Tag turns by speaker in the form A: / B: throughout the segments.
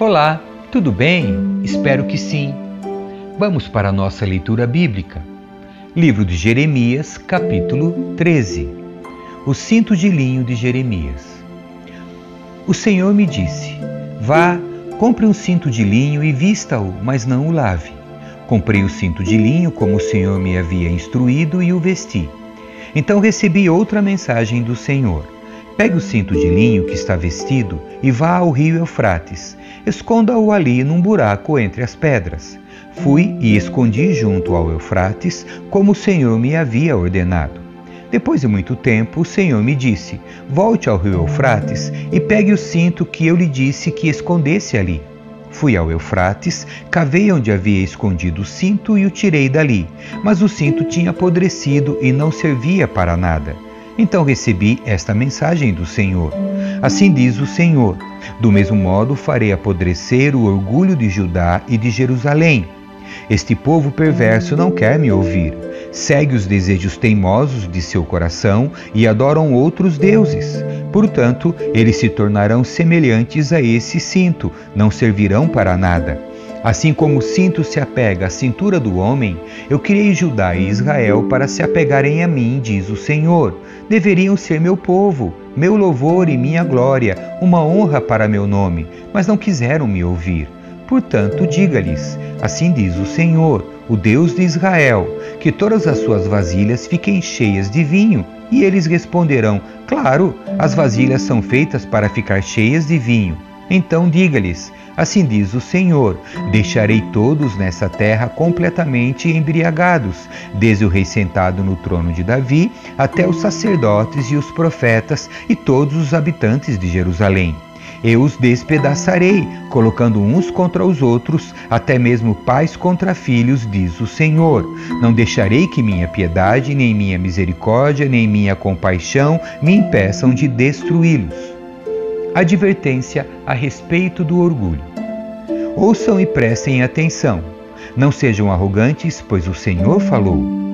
A: Olá, tudo bem? Espero que sim. Vamos para a nossa leitura bíblica. Livro de Jeremias, capítulo 13. O cinto de linho de Jeremias. O Senhor me disse: Vá, compre um cinto de linho e vista-o, mas não o lave. Comprei o cinto de linho como o Senhor me havia instruído e o vesti. Então recebi outra mensagem do Senhor. Pegue o cinto de linho que está vestido e vá ao rio Eufrates esconda-o ali num buraco entre as pedras. Fui e escondi junto ao Eufrates, como o Senhor me havia ordenado. Depois de muito tempo, o Senhor me disse: Volte ao rio Eufrates e pegue o cinto que eu lhe disse que escondesse ali. Fui ao Eufrates, cavei onde havia escondido o cinto e o tirei dali, mas o cinto tinha apodrecido e não servia para nada. Então recebi esta mensagem do Senhor. Assim diz o Senhor: Do mesmo modo farei apodrecer o orgulho de Judá e de Jerusalém. Este povo perverso não quer me ouvir. Segue os desejos teimosos de seu coração e adoram outros deuses. Portanto, eles se tornarão semelhantes a esse cinto, não servirão para nada. Assim como o cinto se apega à cintura do homem, eu criei Judá e Israel para se apegarem a mim, diz o Senhor. Deveriam ser meu povo, meu louvor e minha glória, uma honra para meu nome, mas não quiseram me ouvir. Portanto, diga-lhes: Assim diz o Senhor, o Deus de Israel, que todas as suas vasilhas fiquem cheias de vinho. E eles responderão: Claro, as vasilhas são feitas para ficar cheias de vinho. Então diga-lhes: Assim diz o Senhor: Deixarei todos nessa terra completamente embriagados, desde o rei sentado no trono de Davi até os sacerdotes e os profetas e todos os habitantes de Jerusalém. Eu os despedaçarei, colocando uns contra os outros, até mesmo pais contra filhos, diz o Senhor. Não deixarei que minha piedade, nem minha misericórdia, nem minha compaixão me impeçam de destruí-los advertência a respeito do orgulho. Ouçam e prestem atenção. Não sejam arrogantes, pois o Senhor falou.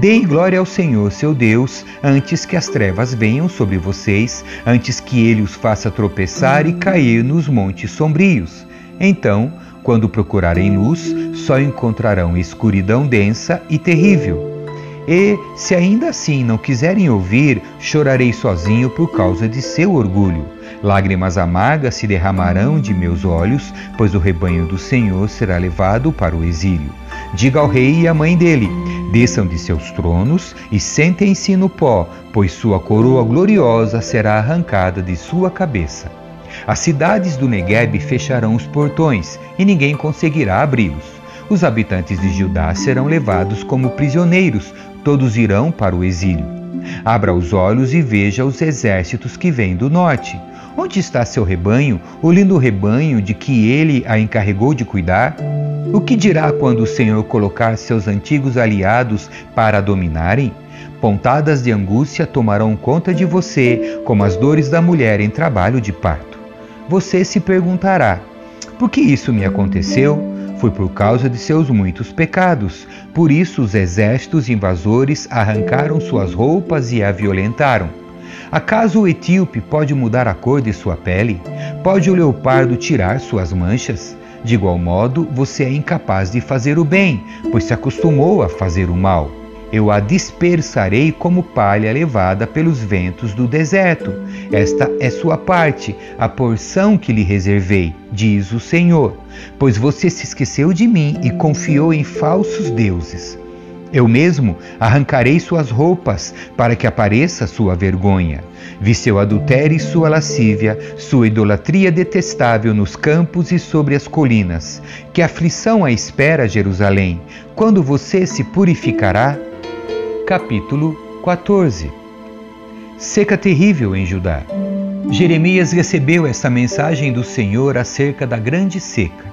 A: Deem glória ao Senhor, seu Deus, antes que as trevas venham sobre vocês, antes que ele os faça tropeçar e cair nos montes sombrios. Então, quando procurarem luz, só encontrarão escuridão densa e terrível. E, se ainda assim não quiserem ouvir, chorarei sozinho por causa de seu orgulho. Lágrimas amargas se derramarão de meus olhos, pois o rebanho do Senhor será levado para o exílio. Diga ao rei e à mãe dele: desçam de seus tronos e sentem-se no pó, pois sua coroa gloriosa será arrancada de sua cabeça. As cidades do Negueb fecharão os portões e ninguém conseguirá abri-los. Os habitantes de Judá serão levados como prisioneiros, todos irão para o exílio. Abra os olhos e veja os exércitos que vêm do norte. Onde está seu rebanho, o lindo rebanho de que ele a encarregou de cuidar? O que dirá quando o Senhor colocar seus antigos aliados para dominarem? Pontadas de angústia tomarão conta de você, como as dores da mulher em trabalho de parto. Você se perguntará: por que isso me aconteceu? Foi por causa de seus muitos pecados. Por isso os exércitos invasores arrancaram suas roupas e a violentaram. Acaso o etíope pode mudar a cor de sua pele? Pode o leopardo tirar suas manchas? De igual modo, você é incapaz de fazer o bem, pois se acostumou a fazer o mal. Eu a dispersarei como palha levada pelos ventos do deserto. Esta é sua parte, a porção que lhe reservei, diz o Senhor. Pois você se esqueceu de mim e confiou em falsos deuses. Eu mesmo arrancarei suas roupas para que apareça sua vergonha. Vi seu adultério e sua lascívia, sua idolatria detestável nos campos e sobre as colinas. Que aflição a espera, Jerusalém? Quando você se purificará? Capítulo 14 Seca terrível em Judá. Jeremias recebeu esta mensagem do Senhor acerca da grande seca.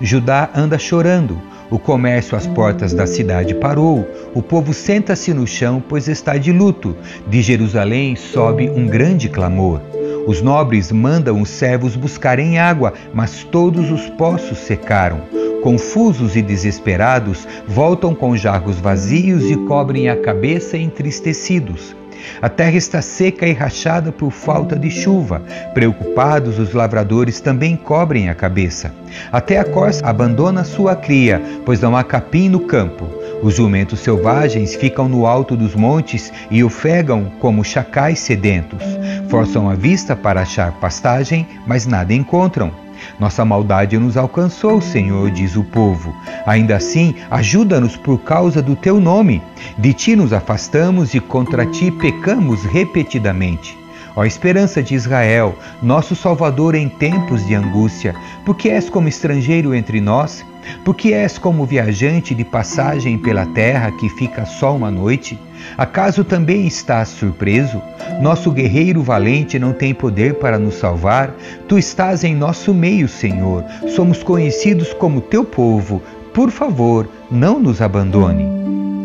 A: Judá anda chorando o comércio às portas da cidade parou, o povo senta-se no chão, pois está de luto. De Jerusalém sobe um grande clamor. Os nobres mandam os servos buscarem água, mas todos os poços secaram. confusos e desesperados, voltam com jarros vazios e cobrem a cabeça entristecidos. A terra está seca e rachada por falta de chuva. Preocupados, os lavradores também cobrem a cabeça. Até a corça abandona sua cria, pois não há capim no campo. Os jumentos selvagens ficam no alto dos montes e ofegam como chacais sedentos. Forçam a vista para achar pastagem, mas nada encontram. Nossa maldade nos alcançou, Senhor, diz o povo. Ainda assim, ajuda-nos por causa do teu nome. De ti nos afastamos e contra ti pecamos repetidamente. Ó esperança de Israel, nosso Salvador em tempos de angústia, porque és como estrangeiro entre nós? Porque és como viajante de passagem pela terra que fica só uma noite? Acaso também estás surpreso? Nosso guerreiro valente não tem poder para nos salvar? Tu estás em nosso meio, Senhor. Somos conhecidos como teu povo. Por favor, não nos abandone.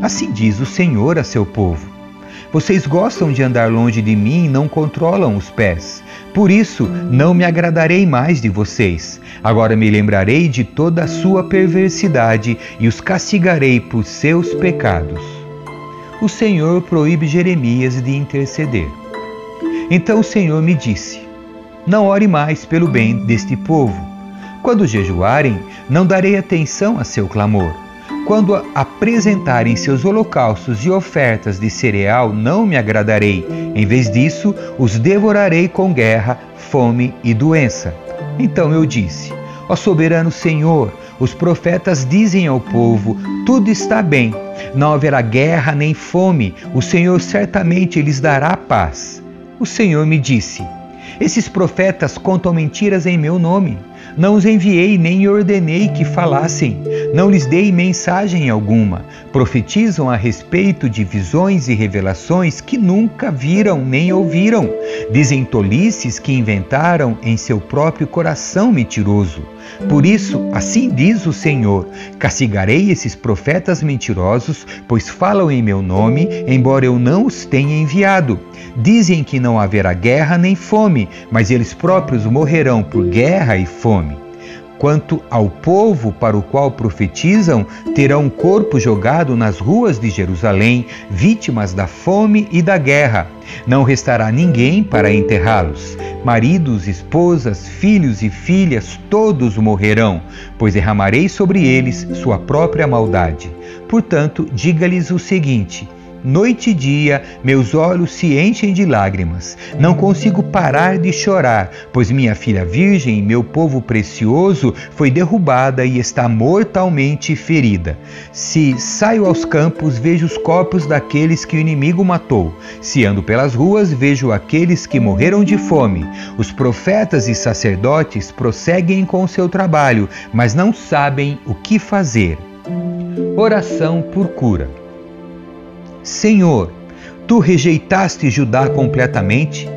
A: Assim diz o Senhor a seu povo. Vocês gostam de andar longe de mim e não controlam os pés. Por isso, não me agradarei mais de vocês. Agora me lembrarei de toda a sua perversidade e os castigarei por seus pecados. O Senhor proíbe Jeremias de interceder. Então o Senhor me disse: Não ore mais pelo bem deste povo. Quando jejuarem, não darei atenção a seu clamor quando apresentarem seus holocaustos e ofertas de cereal, não me agradarei. Em vez disso, os devorarei com guerra, fome e doença. Então eu disse: Ó soberano Senhor, os profetas dizem ao povo: tudo está bem, não haverá guerra nem fome, o Senhor certamente lhes dará paz. O Senhor me disse: esses profetas contam mentiras em meu nome. Não os enviei nem ordenei que falassem. Não lhes dei mensagem alguma. Profetizam a respeito de visões e revelações que nunca viram nem ouviram. Dizem tolices que inventaram em seu próprio coração mentiroso. Por isso, assim diz o Senhor: castigarei esses profetas mentirosos, pois falam em meu nome, embora eu não os tenha enviado. Dizem que não haverá guerra nem fome, mas eles próprios morrerão por guerra e fome. Quanto ao povo para o qual profetizam, terão um corpo jogado nas ruas de Jerusalém, vítimas da fome e da guerra. Não restará ninguém para enterrá-los. Maridos, esposas, filhos e filhas, todos morrerão, pois derramarei sobre eles sua própria maldade. Portanto, diga-lhes o seguinte: Noite e dia, meus olhos se enchem de lágrimas. Não consigo parar de chorar, pois minha filha virgem, meu povo precioso, foi derrubada e está mortalmente ferida. Se saio aos campos, vejo os corpos daqueles que o inimigo matou. Se ando pelas ruas, vejo aqueles que morreram de fome. Os profetas e sacerdotes prosseguem com seu trabalho, mas não sabem o que fazer. Oração por cura. Senhor, tu rejeitaste Judá completamente?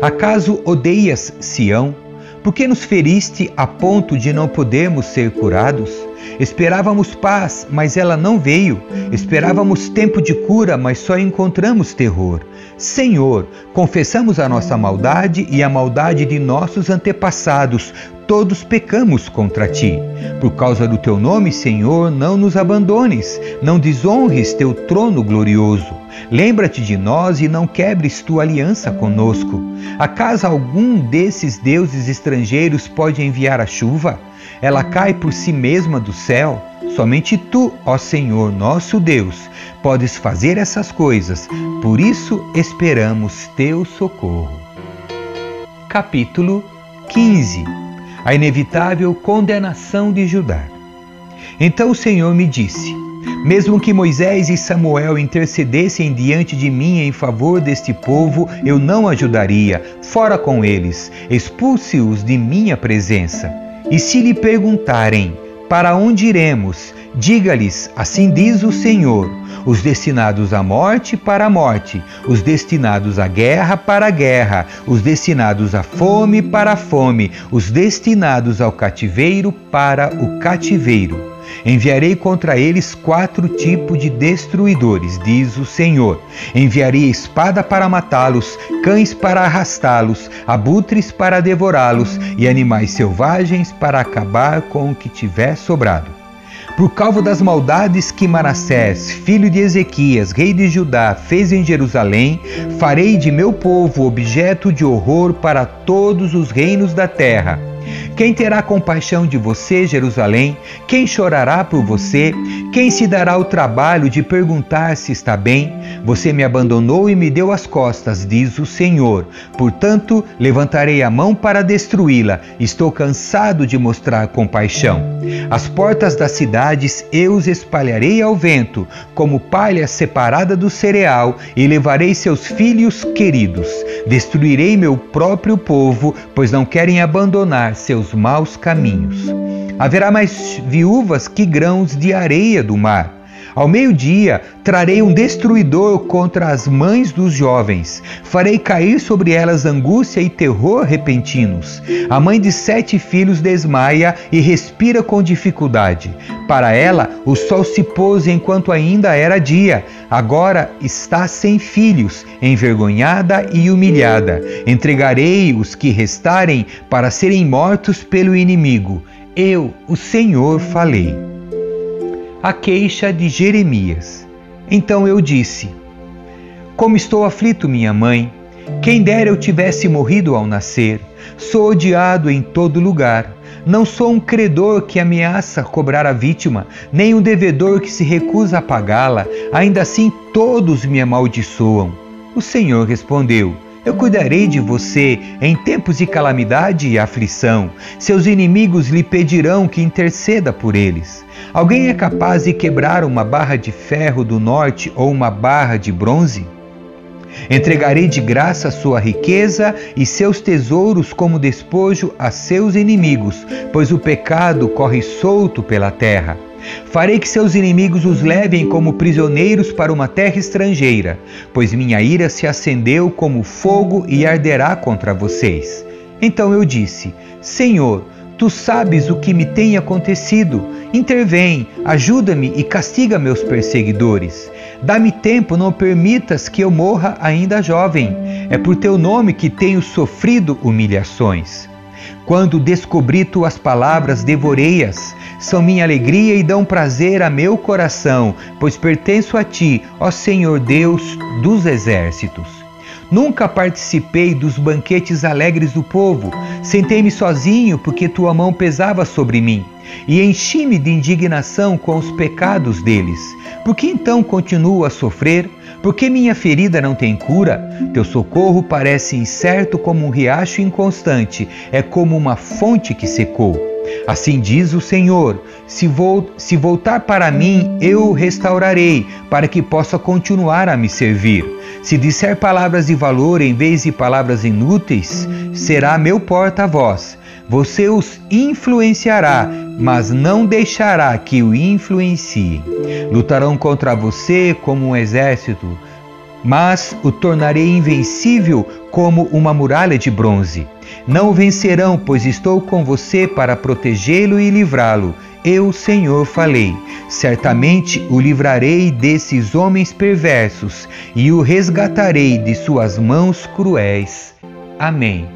A: Acaso odeias Sião? Por que nos feriste a ponto de não podermos ser curados? Esperávamos paz, mas ela não veio. Esperávamos tempo de cura, mas só encontramos terror. Senhor, confessamos a nossa maldade e a maldade de nossos antepassados. Todos pecamos contra ti. Por causa do teu nome, Senhor, não nos abandones, não desonres teu trono glorioso. Lembra-te de nós e não quebres tua aliança conosco. Acaso algum desses deuses estrangeiros pode enviar a chuva? Ela cai por si mesma do céu. Somente tu, ó Senhor, nosso Deus, podes fazer essas coisas. Por isso esperamos teu socorro. Capítulo 15 A inevitável condenação de Judá. Então o Senhor me disse: mesmo que Moisés e Samuel intercedessem diante de mim em favor deste povo, eu não ajudaria. Fora com eles, expulse-os de minha presença. E se lhe perguntarem: Para onde iremos? Diga-lhes: Assim diz o Senhor: os destinados à morte para a morte, os destinados à guerra para a guerra, os destinados à fome para a fome, os destinados ao cativeiro para o cativeiro. Enviarei contra eles quatro tipos de destruidores, diz o Senhor. Enviarei espada para matá-los, cães para arrastá-los, abutres para devorá-los e animais selvagens para acabar com o que tiver sobrado. Por causa das maldades que Manassés, filho de Ezequias, rei de Judá, fez em Jerusalém, farei de meu povo objeto de horror para todos os reinos da terra. Quem terá compaixão de você, Jerusalém? Quem chorará por você? Quem se dará o trabalho de perguntar se está bem? Você me abandonou e me deu as costas, diz o Senhor. Portanto, levantarei a mão para destruí-la. Estou cansado de mostrar compaixão. As portas das cidades eu os espalharei ao vento, como palha separada do cereal, e levarei seus filhos queridos. Destruirei meu próprio povo, pois não querem abandonar seus maus caminhos. Haverá mais viúvas que grãos de areia do mar. Ao meio-dia trarei um destruidor contra as mães dos jovens. Farei cair sobre elas angústia e terror repentinos. A mãe de sete filhos desmaia e respira com dificuldade. Para ela, o sol se pôs enquanto ainda era dia. Agora está sem filhos, envergonhada e humilhada. Entregarei os que restarem para serem mortos pelo inimigo. Eu, o Senhor, falei a queixa de Jeremias. Então eu disse: Como estou aflito, minha mãe, quem dera eu tivesse morrido ao nascer. Sou odiado em todo lugar. Não sou um credor que ameaça cobrar a vítima, nem um devedor que se recusa a pagá-la. Ainda assim, todos me amaldiçoam. O Senhor respondeu: eu cuidarei de você em tempos de calamidade e aflição. Seus inimigos lhe pedirão que interceda por eles. Alguém é capaz de quebrar uma barra de ferro do norte ou uma barra de bronze? Entregarei de graça sua riqueza e seus tesouros como despojo a seus inimigos, pois o pecado corre solto pela terra. Farei que seus inimigos os levem como prisioneiros para uma terra estrangeira, pois minha ira se acendeu como fogo e arderá contra vocês. Então eu disse: Senhor, tu sabes o que me tem acontecido. Intervém, ajuda-me e castiga meus perseguidores. Dá-me tempo, não permitas que eu morra ainda jovem. É por teu nome que tenho sofrido humilhações. Quando descobri tuas palavras, devorei-as. São minha alegria e dão prazer a meu coração, pois pertenço a ti, ó Senhor Deus dos exércitos. Nunca participei dos banquetes alegres do povo. Sentei-me sozinho porque tua mão pesava sobre mim e enchi-me de indignação com os pecados deles. Por que então continuo a sofrer? Porque minha ferida não tem cura? Teu socorro parece incerto como um riacho inconstante, é como uma fonte que secou. Assim diz o Senhor: se, vou, se voltar para mim, eu o restaurarei, para que possa continuar a me servir. Se disser palavras de valor em vez de palavras inúteis, será meu porta-voz. Você os influenciará, mas não deixará que o influenciem. Lutarão contra você como um exército, mas o tornarei invencível como uma muralha de bronze. Não o vencerão, pois estou com você para protegê-lo e livrá-lo. Eu, Senhor, falei: certamente o livrarei desses homens perversos e o resgatarei de suas mãos cruéis. Amém.